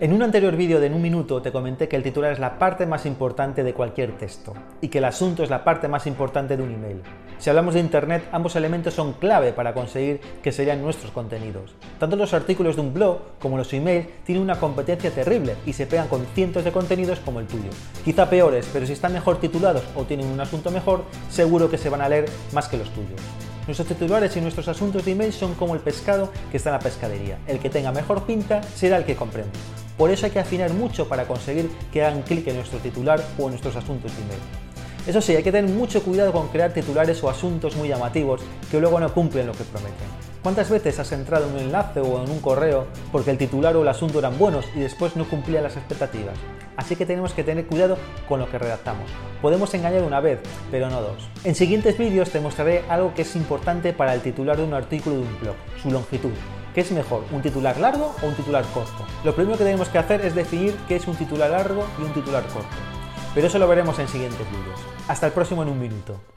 En un anterior vídeo de en un minuto te comenté que el titular es la parte más importante de cualquier texto y que el asunto es la parte más importante de un email. Si hablamos de Internet, ambos elementos son clave para conseguir que serían nuestros contenidos. Tanto los artículos de un blog como los emails tienen una competencia terrible y se pegan con cientos de contenidos como el tuyo. Quizá peores, pero si están mejor titulados o tienen un asunto mejor, seguro que se van a leer más que los tuyos. Nuestros titulares y nuestros asuntos de email son como el pescado que está en la pescadería. El que tenga mejor pinta será el que compremos. Por eso hay que afinar mucho para conseguir que hagan clic en nuestro titular o en nuestros asuntos de email. Eso sí, hay que tener mucho cuidado con crear titulares o asuntos muy llamativos que luego no cumplen lo que prometen. ¿Cuántas veces has entrado en un enlace o en un correo porque el titular o el asunto eran buenos y después no cumplían las expectativas? Así que tenemos que tener cuidado con lo que redactamos. Podemos engañar una vez, pero no dos. En siguientes vídeos te mostraré algo que es importante para el titular de un artículo de un blog, su longitud. ¿Qué es mejor, un titular largo o un titular corto? Lo primero que tenemos que hacer es definir qué es un titular largo y un titular corto. Pero eso lo veremos en siguientes vídeos. Hasta el próximo en un minuto.